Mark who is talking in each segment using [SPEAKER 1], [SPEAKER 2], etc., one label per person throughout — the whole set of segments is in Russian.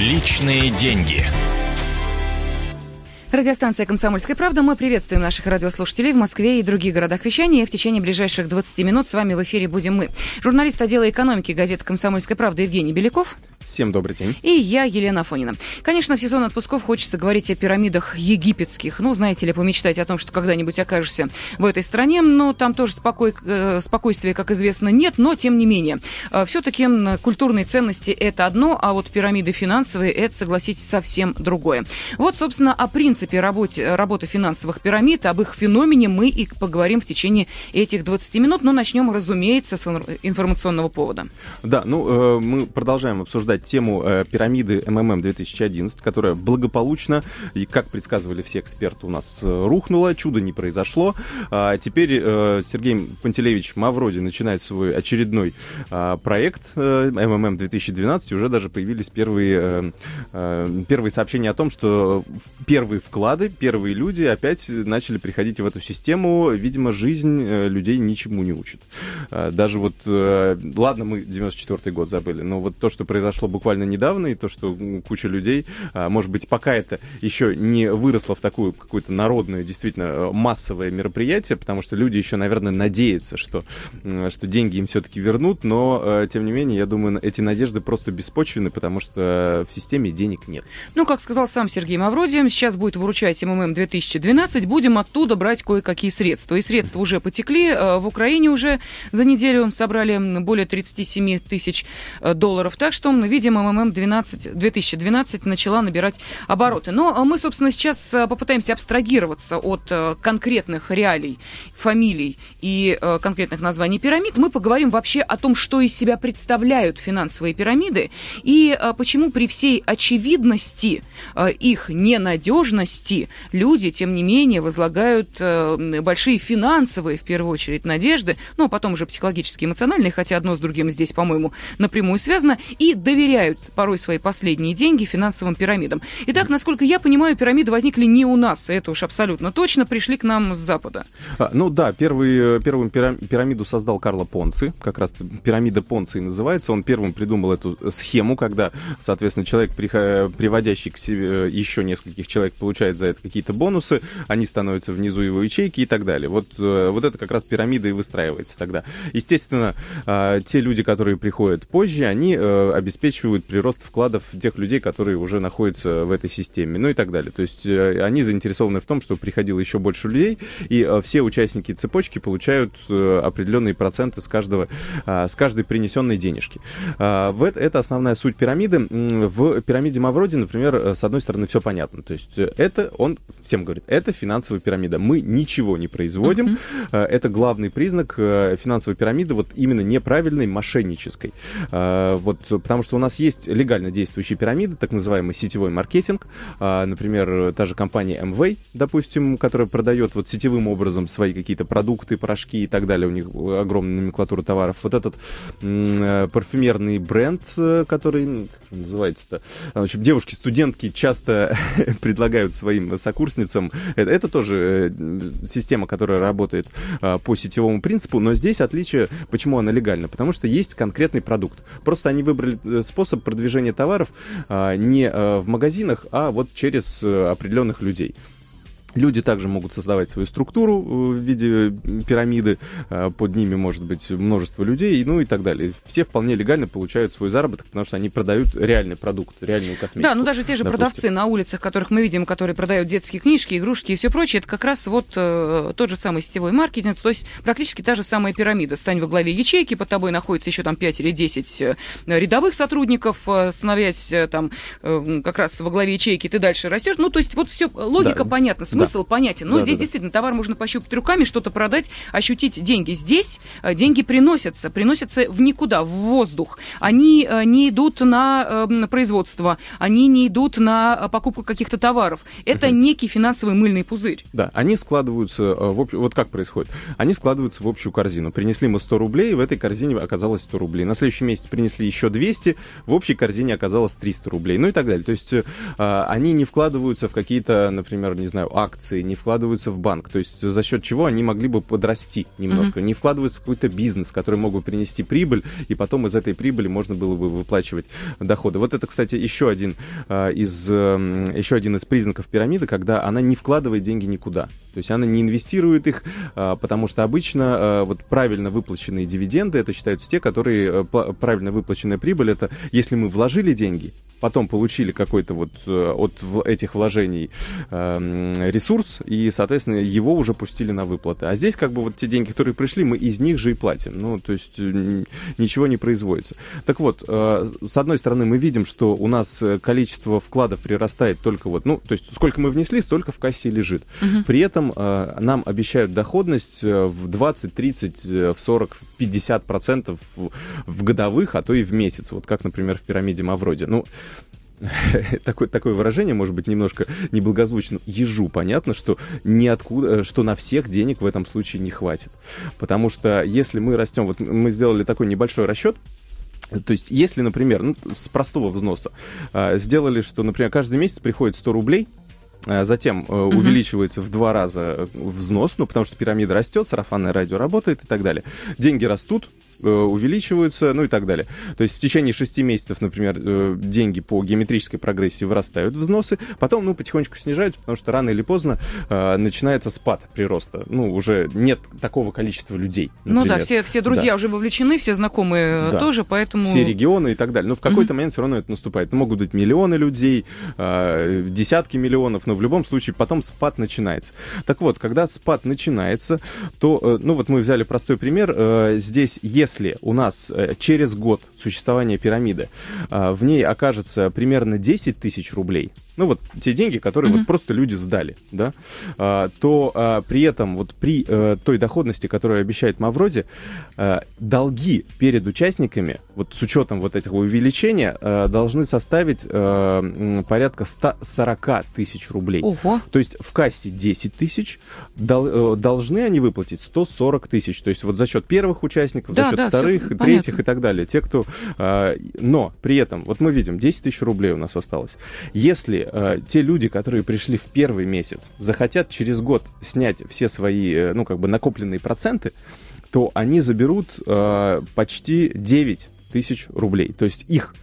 [SPEAKER 1] Личные деньги.
[SPEAKER 2] Радиостанция «Комсомольская правда». Мы приветствуем наших радиослушателей в Москве и других городах вещания. И в течение ближайших 20 минут с вами в эфире будем мы. Журналист отдела экономики газеты «Комсомольская правда» Евгений Беляков.
[SPEAKER 3] Всем добрый день.
[SPEAKER 2] И я, Елена Фонина. Конечно, в сезон отпусков хочется говорить о пирамидах египетских. Ну, знаете ли, помечтать о том, что когда-нибудь окажешься в этой стране. Но там тоже спокой, э, спокойствия, как известно, нет. Но, тем не менее, э, все-таки культурные ценности – это одно, а вот пирамиды финансовые – это, согласитесь, совсем другое. Вот, собственно, о принципе работе, работы финансовых пирамид, об их феномене мы и поговорим в течение этих 20 минут. Но начнем, разумеется, с информационного повода.
[SPEAKER 3] Да, ну, э, мы продолжаем обсуждать обсуждать тему э, пирамиды МММ 2011, которая благополучно, и как предсказывали все эксперты, у нас э, рухнула, чудо не произошло. А теперь э, Сергей Пантелеевич Мавроди начинает свой очередной э, проект э, МММ 2012, и уже даже появились первые, э, э, первые сообщения о том, что первые вклады, первые люди опять начали приходить в эту систему. Видимо, жизнь э, людей ничему не учит. Э, даже вот, ладно, мы 94 год забыли, но вот то, что произошло произошло буквально недавно, и то, что куча людей, а, может быть, пока это еще не выросло в такую какую-то народную, действительно э, массовое мероприятие, потому что люди еще, наверное, надеются, что, что деньги им все-таки вернут, но, э, тем не менее, я думаю, эти надежды просто беспочвены, потому что в системе денег нет.
[SPEAKER 2] Ну, как сказал сам Сергей Мавродиев, сейчас будет выручать МММ 2012, будем оттуда брать кое-какие средства. И средства уже потекли. Э, в Украине уже за неделю собрали более 37 тысяч долларов. Так что видимо, МММ 12, 2012 начала набирать обороты. Но э, мы, собственно, сейчас э, попытаемся абстрагироваться от э, конкретных реалий, фамилий и конкретных названий пирамид. Мы поговорим вообще о том, что из себя представляют финансовые пирамиды и почему при всей очевидности их ненадежности люди, тем не менее, возлагают большие финансовые, в первую очередь, надежды, ну, а потом уже психологические, эмоциональные, хотя одно с другим здесь, по-моему, напрямую связано, и доверяют доверяют порой свои последние деньги финансовым пирамидам. Итак, насколько я понимаю, пирамиды возникли не у нас, это уж абсолютно точно, пришли к нам с Запада.
[SPEAKER 3] А, ну да, первый, э, первую пирамиду создал Карло Понци, как раз пирамида Понци называется. Он первым придумал эту схему, когда, соответственно, человек, приводящий к себе э, еще нескольких человек, получает за это какие-то бонусы, они становятся внизу его ячейки и так далее. Вот, э, вот это как раз пирамида и выстраивается тогда. Естественно, а, те люди, которые приходят позже, они обеспечивают обеспечивают прирост вкладов тех людей, которые уже находятся в этой системе, ну и так далее. То есть э, они заинтересованы в том, чтобы приходило еще больше людей, и э, все участники цепочки получают э, определенные проценты с, каждого, с каждой принесенной денежки. Это основная суть пирамиды. В пирамиде Мавроди, например, с одной стороны, все понятно. То есть это, он всем говорит, это финансовая пирамида. Мы ничего не производим. Uh-huh. Это главный признак финансовой пирамиды, вот именно неправильной, мошеннической. Вот, потому что нас есть легально действующие пирамиды, так называемый сетевой маркетинг. А, например, та же компания MV, допустим, которая продает вот сетевым образом свои какие-то продукты, порошки и так далее. У них огромная номенклатура товаров. Вот этот э, парфюмерный бренд, э, который, называется-то, в общем, девушки-студентки часто предлагают своим сокурсницам. Это, это тоже э, система, которая работает по сетевому принципу, но здесь отличие, почему она легальна? Потому что есть конкретный продукт. Просто они выбрали способ продвижения товаров а, не а, в магазинах, а вот через э, определенных людей. Люди также могут создавать свою структуру э, в виде пирамиды, э, под ними может быть множество людей, ну и так далее. Все вполне легально получают свой заработок, потому что они продают реальный продукт, реальную косметику.
[SPEAKER 2] Да, ну даже те же допустим. продавцы на улицах, которых мы видим, которые продают детские книжки, игрушки и все прочее, это как раз вот э, тот же самый сетевой маркетинг, то есть практически та же самая пирамида. Стань во главе ячейки, под тобой находится еще там 5 или 10 э, рядовых сотрудников, э, становясь э, там э, как раз во главе ячейки, ты дальше растешь. Ну, то есть вот все, логика да. понятна, смысл да. понятен. Но да, здесь да, действительно товар можно пощупать руками, что-то продать, ощутить деньги. Здесь э, деньги приносятся, приносятся в никуда, в воздух. Они э, не идут на э, производство, они не идут на покупку каких-то товаров. Это угу. некий финансовый мыльный пузырь.
[SPEAKER 3] Да, они складываются в общ... Вот как происходит? Они складываются в общую корзину. Принесли мы 100 рублей, в этой корзине оказалось 100 рублей. На следующий месяц принесли еще 200, в общей корзине оказалось 300 рублей. Ну и так далее. То есть они не вкладываются в какие-то, например, не знаю, акции акции, не вкладываются в банк. То есть за счет чего они могли бы подрасти немножко. Mm-hmm. Не вкладываются в какой-то бизнес, который мог бы принести прибыль, и потом из этой прибыли можно было бы выплачивать доходы. Вот это, кстати, еще один, э, из, э, еще один из признаков пирамиды, когда она не вкладывает деньги никуда. То есть она не инвестирует их, э, потому что обычно э, вот правильно выплаченные дивиденды, это считаются те, которые э, правильно выплаченная прибыль, это если мы вложили деньги, потом получили какой-то вот э, от этих вложений э, ресурс, и, соответственно, его уже пустили на выплаты. А здесь как бы вот те деньги, которые пришли, мы из них же и платим. Ну, то есть э, ничего не производится. Так вот, с одной стороны, мы видим, что у нас количество вкладов прирастает только вот, ну, то есть сколько мы внесли, столько в кассе лежит. Угу. При этом нам обещают доходность в 20, 30, в 40, 50 процентов в годовых, а то и в месяц. Вот как, например, в пирамиде Мавроди. Ну, такое, такое выражение, может быть, немножко неблагозвучно, ежу понятно, что ниоткуда, что на всех денег в этом случае не хватит. Потому что если мы растем, вот мы сделали такой небольшой расчет, то есть, если, например, ну, с простого взноса э, сделали, что, например, каждый месяц приходит 100 рублей, а затем э, угу. увеличивается в два раза взнос, ну, потому что пирамида растет, сарафанное радио работает и так далее. Деньги растут, Э, увеличиваются, ну и так далее. То есть в течение 6 месяцев, например, э, деньги по геометрической прогрессии вырастают взносы, потом, ну, потихонечку снижаются, потому что рано или поздно э, начинается спад прироста. Ну, уже нет такого количества людей.
[SPEAKER 2] Например. Ну да, все, все друзья да. уже вовлечены, все знакомые да. тоже, поэтому...
[SPEAKER 3] Все регионы и так далее. Но в какой-то mm-hmm. момент все равно это наступает. Могут быть миллионы людей, э, десятки миллионов, но в любом случае потом спад начинается. Так вот, когда спад начинается, то, э, ну вот мы взяли простой пример, э, здесь, если если у нас э, через год существования пирамиды э, в ней окажется примерно 10 тысяч рублей, ну вот те деньги, которые mm-hmm. вот просто люди сдали, да, а, то а, при этом вот при а, той доходности, которую обещает Мавроди, а, долги перед участниками, вот с учетом вот этого увеличения, а, должны составить а, порядка 140 тысяч рублей.
[SPEAKER 2] Ого.
[SPEAKER 3] То есть в кассе 10 тысяч, дол, должны они выплатить 140 тысяч. То есть вот за счет первых участников, да, за счет да, вторых, третьих понятно. и так далее. Те, кто... А, но при этом, вот мы видим, 10 тысяч рублей у нас осталось. Если э, те люди, которые пришли в первый месяц, захотят через год снять все свои, э, ну, как бы накопленные проценты, то они заберут э, почти 9 тысяч рублей. То есть их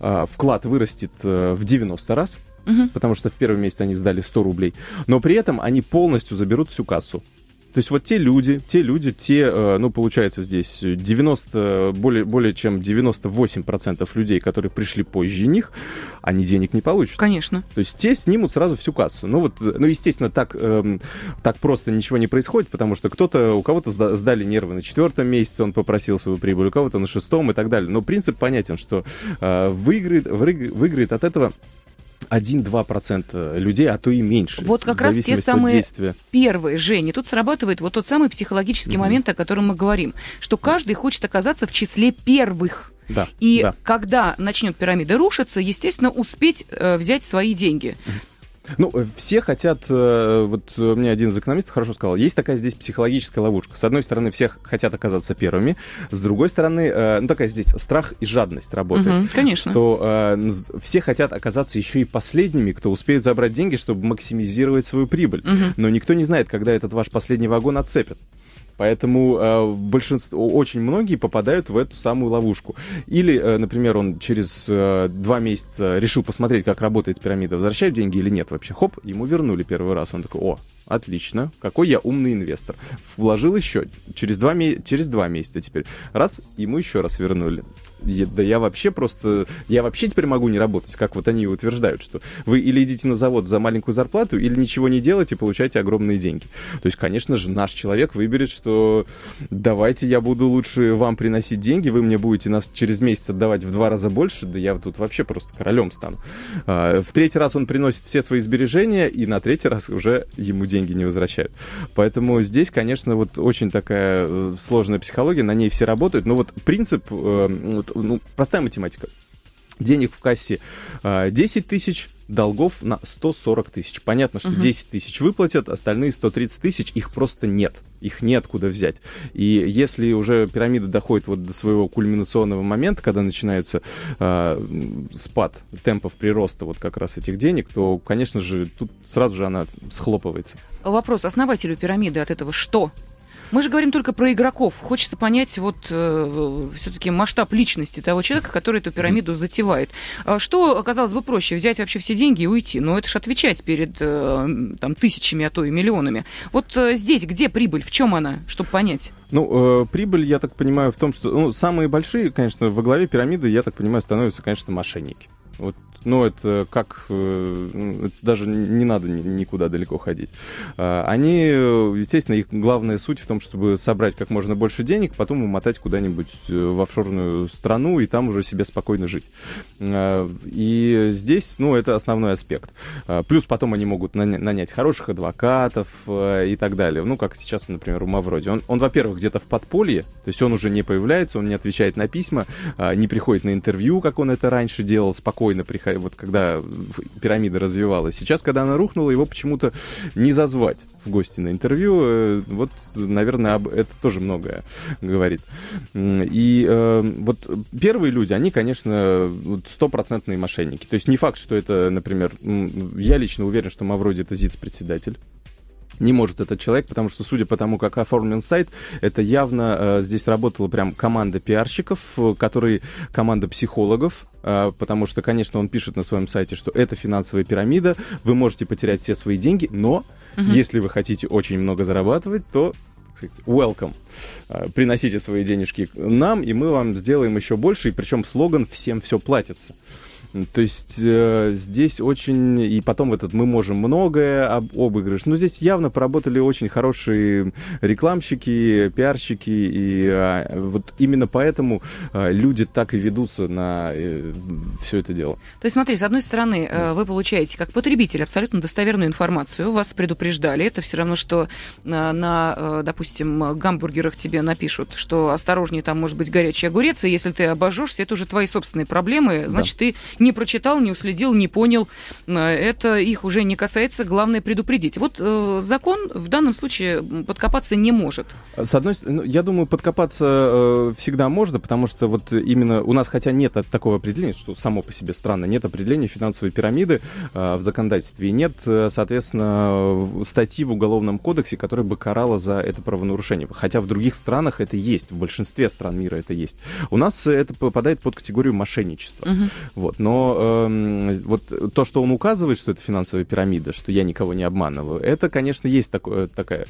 [SPEAKER 3] э, вклад вырастет э, в 90 раз, угу. потому что в первый месяц они сдали 100 рублей, но при этом они полностью заберут всю кассу. То есть вот те люди, те люди, те, э, ну, получается здесь 90, более, более чем 98% людей, которые пришли позже них, они денег не получат.
[SPEAKER 2] Конечно.
[SPEAKER 3] То есть те снимут сразу всю кассу. Ну вот, ну, естественно, так, эм, так просто ничего не происходит, потому что кто-то, у кого-то сдали нервы на четвертом месяце, он попросил свою прибыль, у кого-то на шестом и так далее. Но принцип понятен, что э, выиграет, выиграет от этого 1-2% людей, а то и меньше.
[SPEAKER 2] Вот как раз те самые первые, Женя. Тут срабатывает вот тот самый психологический угу. момент, о котором мы говорим, что каждый хочет оказаться в числе первых.
[SPEAKER 3] Да,
[SPEAKER 2] и
[SPEAKER 3] да.
[SPEAKER 2] когда начнет пирамида рушиться, естественно, успеть э, взять свои деньги.
[SPEAKER 3] Ну, э, все хотят, э, вот э, мне один из экономистов хорошо сказал, есть такая здесь психологическая ловушка. С одной стороны, все хотят оказаться первыми, с другой стороны, ну, такая здесь страх и жадность работает.
[SPEAKER 2] Угу, конечно.
[SPEAKER 3] Что ну, все хотят оказаться еще и последними, кто успеет забрать деньги, чтобы максимизировать свою прибыль. Угу. Но никто не знает, когда этот ваш последний вагон отцепят. Поэтому э, большинство, очень многие попадают в эту самую ловушку. Или, э, например, он через э, два месяца решил посмотреть, как работает пирамида, возвращают деньги или нет вообще. Хоп, ему вернули первый раз. Он такой, о, Отлично. Какой я умный инвестор. Вложил еще через два, через два месяца теперь. Раз, ему еще раз вернули. Я, да я вообще просто... Я вообще теперь могу не работать, как вот они утверждают, что вы или идите на завод за маленькую зарплату, или ничего не делаете, получаете огромные деньги. То есть, конечно же, наш человек выберет, что давайте я буду лучше вам приносить деньги, вы мне будете нас через месяц отдавать в два раза больше, да я тут вообще просто королем стану. А, в третий раз он приносит все свои сбережения, и на третий раз уже ему деньги не возвращают. Поэтому здесь, конечно, вот очень такая э, сложная психология, на ней все работают. Но вот принцип, э, ну, простая математика. Денег в кассе 10 э, тысяч, долгов на 140 тысяч. Понятно, что угу. 10 тысяч выплатят, остальные 130 тысяч, их просто нет их неоткуда взять. И если уже пирамида доходит вот до своего кульминационного момента, когда начинается э, спад темпов прироста вот как раз этих денег, то, конечно же, тут сразу же она схлопывается.
[SPEAKER 2] Вопрос основателю пирамиды от этого что? Мы же говорим только про игроков. Хочется понять вот э, все-таки масштаб личности того человека, который эту пирамиду затевает. А что оказалось бы проще? Взять вообще все деньги и уйти? Но это же отвечать перед э, там, тысячами, а то и миллионами. Вот э, здесь где прибыль? В чем она? Чтобы понять.
[SPEAKER 3] Ну, э, прибыль, я так понимаю, в том, что ну, самые большие, конечно, во главе пирамиды, я так понимаю, становятся, конечно, мошенники. Вот ну, это как... Э, ну, это даже не надо никуда далеко ходить. А, они, естественно, их главная суть в том, чтобы собрать как можно больше денег, потом умотать куда-нибудь э, в офшорную страну и там уже себе спокойно жить. А, и здесь, ну, это основной аспект. А, плюс потом они могут нанять хороших адвокатов э, и так далее. Ну, как сейчас, например, у Мавроди. Он, он во-первых, где-то в подполье, то есть он уже не появляется, он не отвечает на письма, не приходит на интервью, как он это раньше делал, спокойно приходит вот когда пирамида развивалась. Сейчас, когда она рухнула, его почему-то не зазвать в гости на интервью. Э, вот, наверное, об это тоже многое говорит. И э, вот первые люди, они, конечно, стопроцентные мошенники. То есть не факт, что это, например, я лично уверен, что Мавроди это ЗИЦ-председатель не может этот человек, потому что, судя по тому, как оформлен сайт, это явно э, здесь работала прям команда пиарщиков, э, которые команда психологов, потому что, конечно, он пишет на своем сайте, что это финансовая пирамида, вы можете потерять все свои деньги, но угу. если вы хотите очень много зарабатывать, то welcome. Э, приносите свои денежки нам, и мы вам сделаем еще больше. И причем слоган «Всем все платится». То есть э, здесь очень... И потом этот «Мы можем многое» об, обыгрыш. Но здесь явно поработали очень хорошие рекламщики, пиарщики. И э, вот именно поэтому э, люди так и ведутся на э, все это дело.
[SPEAKER 2] То есть смотри, с одной стороны, э, вы получаете как потребитель абсолютно достоверную информацию. Вас предупреждали. Это все равно, что э, на, э, допустим, гамбургерах тебе напишут, что осторожнее, там может быть горячий огурец, и если ты обожжешься, это уже твои собственные проблемы. Значит, да. ты не прочитал, не уследил, не понял. Э, это их уже не касается, главное предупредить. Вот э, закон в данном случае подкопаться не может.
[SPEAKER 3] С одной стороны, ну, я думаю, подкопаться э, всегда можно, потому что вот именно у нас, хотя нет такого определения, что само по себе странно, нет определения финансовой пирамиды в законодательстве, и нет, соответственно, статьи в Уголовном кодексе, которая бы карала за это правонарушение. Хотя в других странах это есть, в большинстве стран мира это есть. У нас это попадает под категорию мошенничества. Угу. Вот. Но но э, вот то, что он указывает, что это финансовая пирамида, что я никого не обманываю, это, конечно, есть такое, такая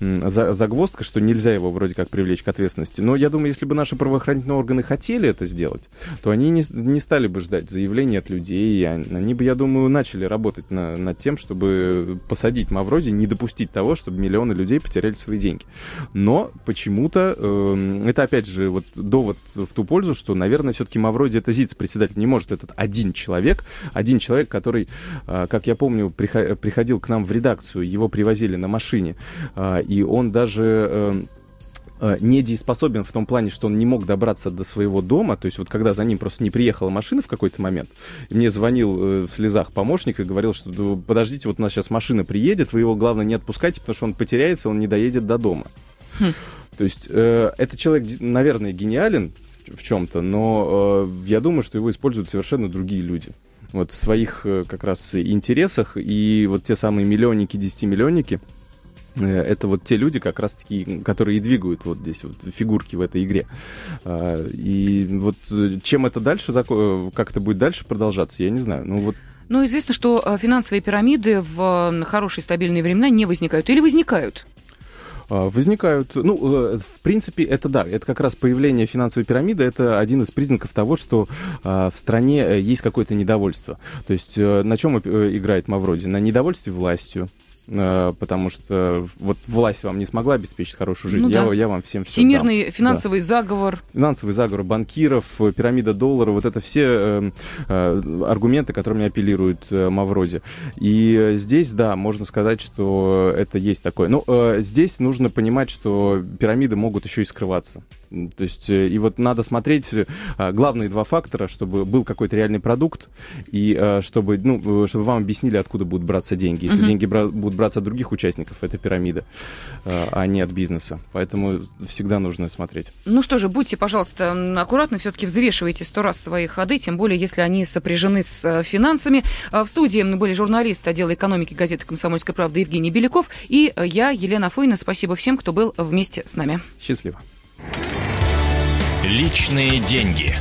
[SPEAKER 3] загвоздка, что нельзя его вроде как привлечь к ответственности. Но я думаю, если бы наши правоохранительные органы хотели это сделать, то они не, не стали бы ждать заявления от людей, они бы, я думаю, начали работать на, над тем, чтобы посадить Мавроди, не допустить того, чтобы миллионы людей потеряли свои деньги. Но почему-то, э, это опять же вот довод в ту пользу, что, наверное, все-таки Мавроди это ЗИЦ, председатель, не может этот один человек, один человек, который, а, как я помню, приходил к нам в редакцию, его привозили на машине, а, и он даже эм, э, недееспособен в том плане, что он не мог добраться до своего дома, то есть вот когда за ним просто не приехала машина в какой-то момент, мне звонил э, в слезах помощник и говорил, что подождите, вот у нас сейчас машина приедет, вы его, главное, не отпускайте, потому что он потеряется, он не доедет до дома. Хм. То есть э, этот человек, наверное, гениален в чем-то, но э, я думаю, что его используют совершенно другие люди. Вот в своих э, как раз интересах, и вот те самые миллионники, десятимиллионники, э, это вот те люди, как раз таки, которые и двигают вот здесь вот фигурки в этой игре. А, и вот э, чем это дальше, как это будет дальше продолжаться, я не знаю. Ну вот
[SPEAKER 2] ну, известно, что финансовые пирамиды в хорошие стабильные времена не возникают или возникают.
[SPEAKER 3] А, возникают, ну, э, в принципе, это да, это как раз появление финансовой пирамиды, это один из признаков того, что а, в стране э, есть какое-то недовольство. То есть э, на чем играет Мавроди? На недовольстве властью, потому что вот власть вам не смогла обеспечить хорошую жизнь. Ну, я, да. я вам всем
[SPEAKER 2] Всемирный дам. финансовый да. заговор.
[SPEAKER 3] Финансовый заговор банкиров, пирамида доллара, вот это все э, э, аргументы, которыми апеллирует э, Маврози. И здесь, да, можно сказать, что это есть такое. Но э, здесь нужно понимать, что пирамиды могут еще и скрываться. То есть, э, и вот надо смотреть э, главные два фактора, чтобы был какой-то реальный продукт, и э, чтобы, ну, чтобы вам объяснили, откуда будут браться деньги. Если uh-huh. деньги бра- будут браться от других участников, это пирамида, а не от бизнеса. Поэтому всегда нужно смотреть.
[SPEAKER 2] Ну что же, будьте, пожалуйста, аккуратны, все-таки взвешивайте сто раз свои ходы, тем более, если они сопряжены с финансами. В студии были журналисты отдела экономики газеты «Комсомольская правда» Евгений Беляков и я, Елена Фойна. Спасибо всем, кто был вместе с нами.
[SPEAKER 3] Счастливо.
[SPEAKER 1] Личные деньги.